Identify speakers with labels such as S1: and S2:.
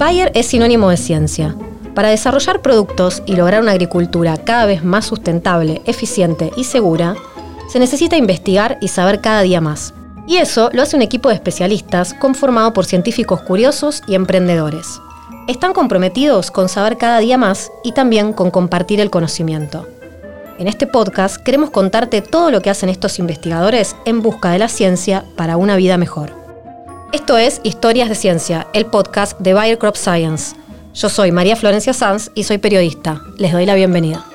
S1: Bayer es sinónimo de ciencia. Para desarrollar productos y lograr una agricultura cada vez más sustentable, eficiente y segura, se necesita investigar y saber cada día más. Y eso lo hace un equipo de especialistas conformado por científicos curiosos y emprendedores. Están comprometidos con saber cada día más y también con compartir el conocimiento. En este podcast queremos contarte todo lo que hacen estos investigadores en busca de la ciencia para una vida mejor. Esto es Historias de Ciencia, el podcast de Bayer Crop Science. Yo soy María Florencia Sanz y soy periodista. Les doy la bienvenida.